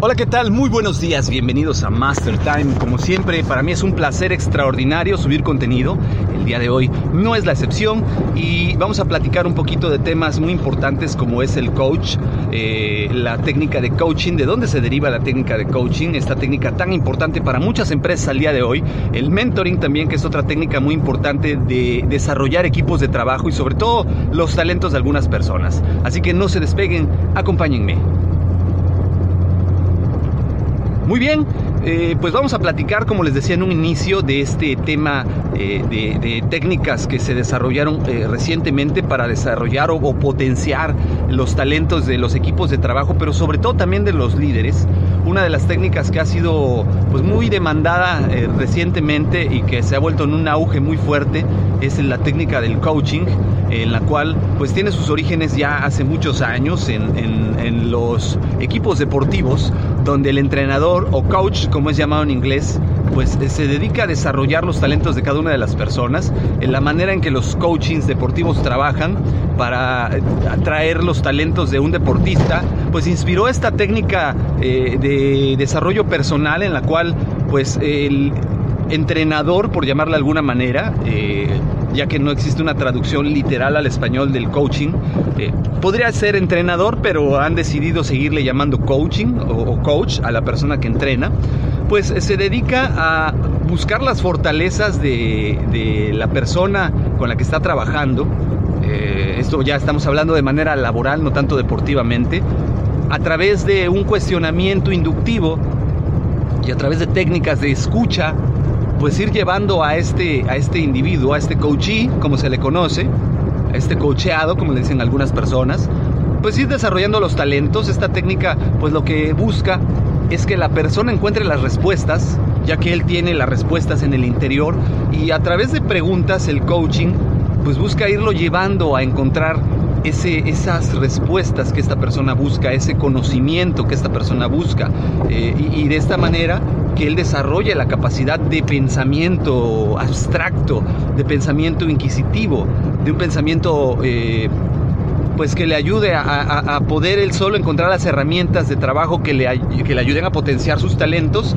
Hola, ¿qué tal? Muy buenos días, bienvenidos a Master Time. Como siempre, para mí es un placer extraordinario subir contenido. Día de hoy no es la excepción y vamos a platicar un poquito de temas muy importantes como es el coach, eh, la técnica de coaching, de dónde se deriva la técnica de coaching, esta técnica tan importante para muchas empresas al día de hoy, el mentoring también, que es otra técnica muy importante de desarrollar equipos de trabajo y sobre todo los talentos de algunas personas. Así que no se despeguen, acompáñenme. Muy bien, eh, pues vamos a platicar, como les decía en un inicio, de este tema eh, de, técnicas que se desarrollaron eh, recientemente para desarrollar o, potenciar los talentos de los equipos de trabajo, pero sobre todo también de los líderes. Una de las técnicas que ha sido pues, muy demandada recientemente y que se ha vuelto en un auge muy fuerte es la técnica del coaching, en la cual pues tiene sus orígenes ya hace muchos años en, en los equipos deportivos, donde el entrenador o coach como es llamado en inglés, pues eh, se dedica a desarrollar los talentos de cada una de las personas, en la manera en que los coachings deportivos trabajan para eh, atraer los talentos de un deportista, pues inspiró esta técnica eh, de desarrollo personal en la cual pues el entrenador, por llamarla de alguna manera, ya que no existe una traducción literal al español del coaching. Eh, podría ser entrenador, pero han decidido seguirle llamando coaching o, coach a la persona que entrena. Pues se dedica a buscar las fortalezas de, la persona con la que está trabajando. Eh, esto ya estamos hablando de manera laboral, no tanto deportivamente. A través de un cuestionamiento inductivo y a través de técnicas de escucha pues ir llevando a este, a este individuo, a este coachee, como se le conoce, a este cocheado, como le dicen algunas personas, pues ir desarrollando los talentos. Esta técnica, pues lo que busca es que la persona encuentre las respuestas, ya que él tiene las respuestas en el interior, y a través de preguntas, el coaching, pues busca irlo llevando a encontrar ese, esas respuestas que esta persona busca, ese conocimiento que esta persona busca. Eh, y, de esta manera que él desarrolle la capacidad de pensamiento abstracto, de pensamiento inquisitivo, de un pensamiento eh, pues que le ayude a, poder él solo encontrar las herramientas de trabajo que le, que le ayuden a potenciar sus talentos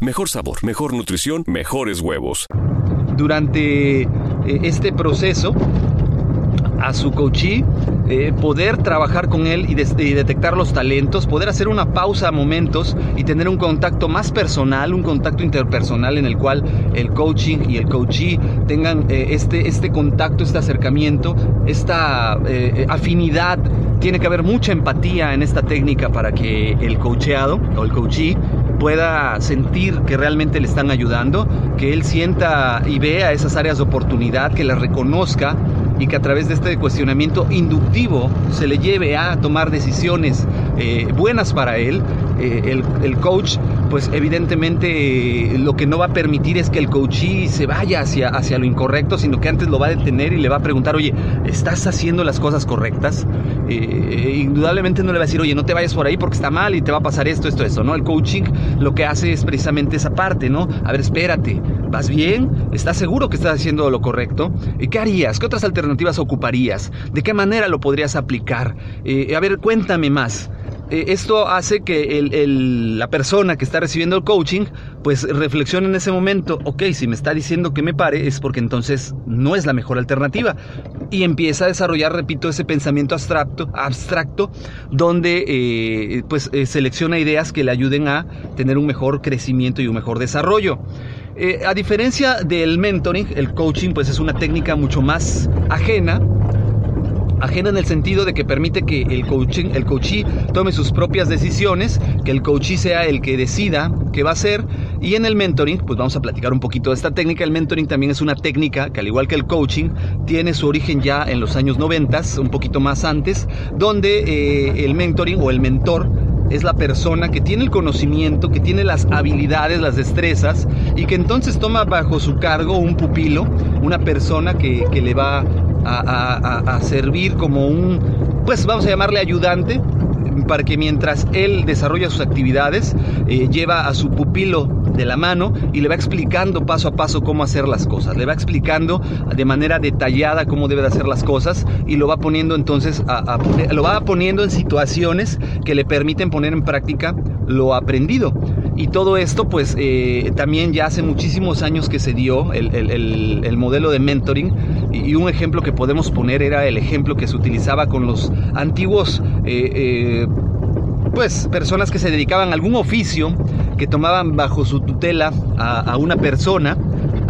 Mejor sabor, mejor nutrición, mejores huevos. Durante eh, este proceso, a su coachee, eh, poder trabajar con él y, detectar los talentos, poder hacer una pausa a momentos y tener un contacto más personal, un contacto interpersonal en el cual el coaching y el coachee tengan eh, este, este contacto, este acercamiento, esta afinidad. Tiene que haber mucha empatía en esta técnica para que el coacheado o el coachee pueda sentir que realmente le están ayudando, que él sienta y vea esas áreas de oportunidad, que las reconozca y que a través de este cuestionamiento inductivo se le lleve a tomar decisiones eh, buenas para él. Eh, el, coach pues evidentemente lo que no va a permitir es que el coachee se vaya hacia, hacia lo incorrecto, sino que antes lo va a detener y le va a preguntar, oye, ¿estás haciendo las cosas correctas? Eh, indudablemente no le va a decir, oye, no te vayas por ahí porque está mal y te va a pasar esto, esto, esto, ¿no? El coaching lo que hace es precisamente esa parte, ¿no? A ver, espérate, ¿vas bien? ¿Estás seguro que estás haciendo lo correcto? ¿Y qué harías? ¿Qué otras alternativas ocuparías? ¿De qué manera lo podrías aplicar? Eh, a ver, cuéntame más. Eh, esto hace que la persona que está recibiendo el coaching pues reflexione en ese momento, ok, si me está diciendo que me pare es porque entonces no es la mejor alternativa. Y empieza a desarrollar, repito, ese pensamiento abstracto, abstracto donde eh, pues eh, selecciona ideas que le ayuden a tener un mejor crecimiento y un mejor desarrollo. a diferencia del mentoring, el coaching pues es una técnica mucho más ajena ajena en el sentido de que permite que el coaching, el coachee tome sus propias decisiones, que el coachee sea el que decida qué va a hacer y en el mentoring, pues vamos a platicar un poquito de esta técnica. El mentoring también es una técnica que al igual que el coaching tiene su origen ya en los años 90, un poquito más antes, donde eh, el mentoring o el mentor es la persona que tiene el conocimiento, que tiene las habilidades, las destrezas y que entonces toma bajo su cargo un pupilo, una persona que, que le va a, servir como un, pues vamos a llamarle ayudante, para que mientras él desarrolla sus actividades, eh, lleva a su pupilo de la mano y le va explicando paso a paso cómo hacer las cosas, le va explicando de manera detallada cómo debe de hacer las cosas y lo va poniendo entonces a, lo va poniendo en situaciones que le permiten poner en práctica lo aprendido. Y todo esto, pues eh, también ya hace muchísimos años que se dio el, modelo de mentoring. Y un ejemplo que podemos poner era el ejemplo que se utilizaba con los antiguos, eh, eh, pues, personas que se dedicaban a algún oficio, que tomaban bajo su tutela a una persona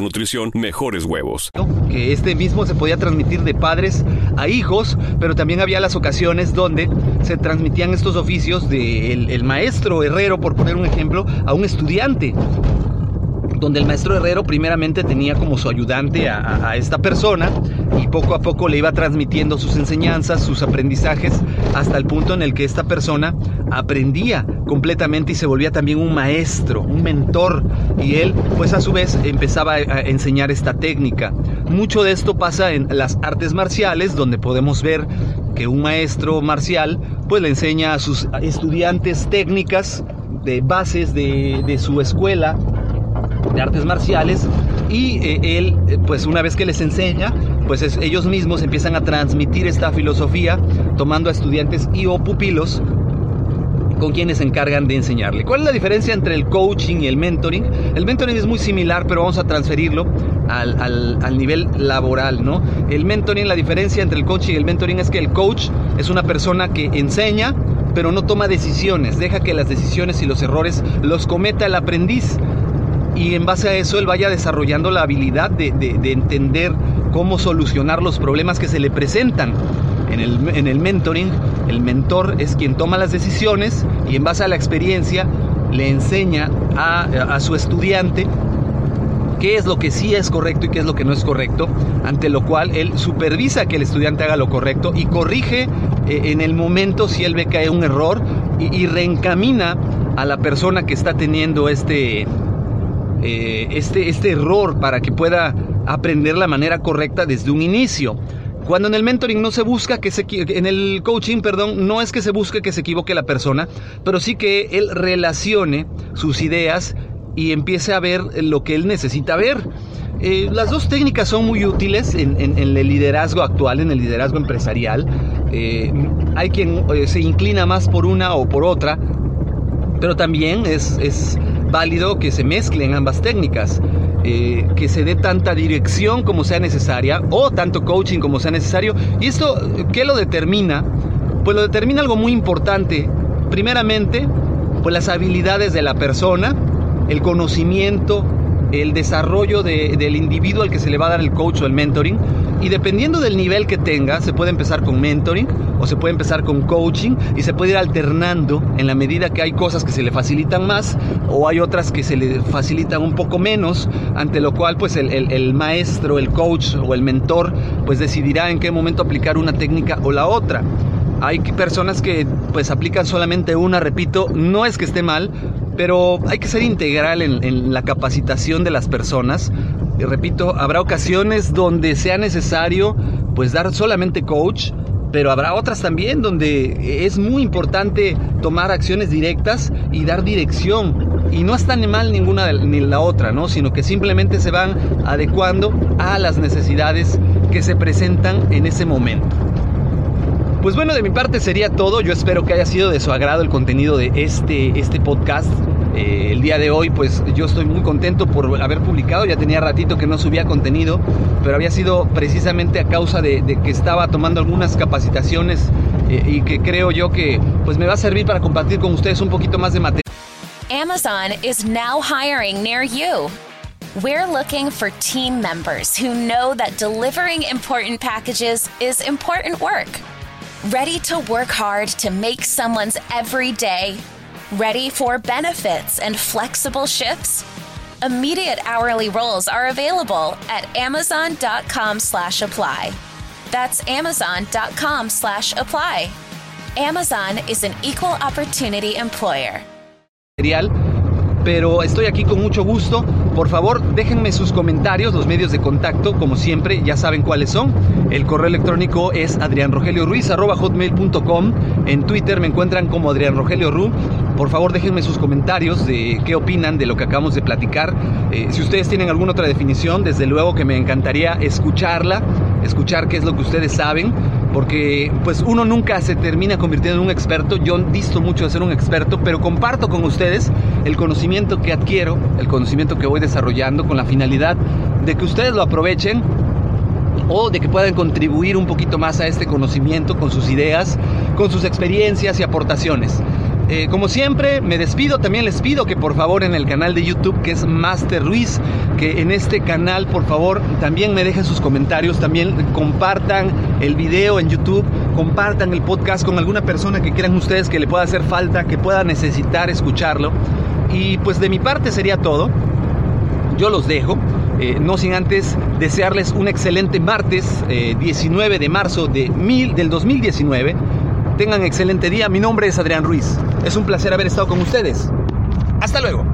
nutrición, mejores huevos. Que este mismo se podía transmitir de padres a hijos, pero también había las ocasiones donde se transmitían estos oficios del el maestro herrero, por poner un ejemplo, a un estudiante donde el maestro Herrero primeramente tenía como su ayudante a, esta persona y poco a poco le iba transmitiendo sus enseñanzas, sus aprendizajes, hasta el punto en el que esta persona aprendía completamente y se volvía también un maestro, un mentor, y él pues a su vez empezaba a enseñar esta técnica. Mucho de esto pasa en las artes marciales, donde podemos ver que un maestro marcial pues le enseña a sus estudiantes técnicas de bases de, de su escuela de artes marciales y eh, él, eh, pues una vez que les enseña, pues ellos mismos empiezan a transmitir esta filosofía tomando a estudiantes y o pupilos con quienes se encargan de enseñarle. ¿Cuál es la diferencia entre el coaching y el mentoring? El mentoring es muy similar, pero vamos a transferirlo al, al, al, nivel laboral, ¿no? El mentoring, la diferencia entre el coaching y el mentoring es que el coach es una persona que enseña, pero no toma decisiones, deja que las decisiones y los errores los cometa el aprendiz y en base a eso él vaya desarrollando la habilidad de, entender cómo solucionar los problemas que se le presentan. En el, en el, mentoring, el mentor es quien toma las decisiones y en base a la experiencia le enseña a, a su estudiante qué es lo que sí es correcto y qué es lo que no es correcto, ante lo cual él supervisa que el estudiante haga lo correcto y corrige eh, en el momento si él ve que hay un error y reencamina a la persona que está teniendo este, eh, este, este error para que pueda aprender la manera correcta desde un inicio. Cuando en el mentoring no se busca que se en el coaching, perdón, no es que se busque que se equivoque la persona, pero sí que él relacione sus ideas y empiece a ver lo que él necesita ver. Eh, las dos técnicas son muy útiles en, el liderazgo actual, en el liderazgo empresarial. Eh, hay quien se inclina más por una o por otra, pero también es, es válido que se mezclen ambas técnicas, eh, que se dé tanta dirección como sea necesaria o tanto coaching como sea necesario. ¿Y esto qué lo determina? Pues lo determina algo muy importante. Primeramente, pues las habilidades de la persona, el conocimiento, el desarrollo del individuo al que se le va a dar el coach o el mentoring. Y dependiendo del nivel que tenga, se puede empezar con mentoring o se puede empezar con coaching y se puede ir alternando en la medida que hay cosas que se le facilitan más o hay otras que se le facilitan un poco menos, ante lo cual pues el, maestro, el coach o el mentor pues decidirá en qué momento aplicar una técnica o la otra. Hay personas que pues aplican solamente una, repito, no es que esté mal, pero hay que ser integral en, la capacitación de las personas. Y repito, habrá ocasiones donde sea necesario pues dar solamente coach, pero habrá otras también donde es muy importante tomar acciones directas y dar dirección. Y no está ni mal ninguna ni la otra, ¿no? Sino que simplemente se van adecuando a las necesidades que se presentan en ese momento. Pues bueno, de mi parte sería todo. Yo espero que haya sido de su agrado el contenido de este, este podcast. Eh, el día de hoy, pues yo estoy muy contento por haber publicado. Ya tenía ratito que no subía contenido, pero había sido precisamente a causa de, que estaba tomando algunas capacitaciones eh, y que creo yo que pues me va a servir para compartir con ustedes un poquito más de material. Amazon is now hiring near you. We're looking for team members who know that delivering important packages is important work. Ready to work hard to make someone's every day? Ready for benefits and flexible shifts? Immediate hourly roles are available at amazon.com slash apply. That's amazon.com slash apply. Amazon is an equal opportunity employer. pero estoy aquí con mucho gusto. Por favor, déjenme sus comentarios, los medios de contacto, como siempre, ya saben cuáles son. El correo electrónico es adrianrogelioruiz.com. En Twitter me encuentran como Adrián Rogelio Ru. Por favor, déjenme sus comentarios de qué opinan de lo que acabamos de platicar. Eh, si ustedes tienen alguna otra definición, desde luego que me encantaría escucharla, escuchar qué es lo que ustedes saben porque pues uno nunca se termina convirtiendo en un experto. Yo visto mucho de ser un experto, pero comparto con ustedes el conocimiento que adquiero, el conocimiento que voy desarrollando con la finalidad de que ustedes lo aprovechen o de que puedan contribuir un poquito más a este conocimiento con sus ideas, con sus experiencias y aportaciones. Eh, como siempre, me despido. También les pido que por favor en el canal de YouTube que es Master Ruiz, que en este canal por favor también me dejen sus comentarios, también compartan el video en YouTube, compartan el podcast con alguna persona que quieran ustedes que le pueda hacer falta, que pueda necesitar escucharlo. Y pues de mi parte sería todo. Yo los dejo. Eh, no sin antes desearles un excelente martes 19 eh, de marzo de mil, del 2019 Tengan excelente día. Mi nombre es Adrián Ruiz. Es un placer haber estado con ustedes. Hasta luego.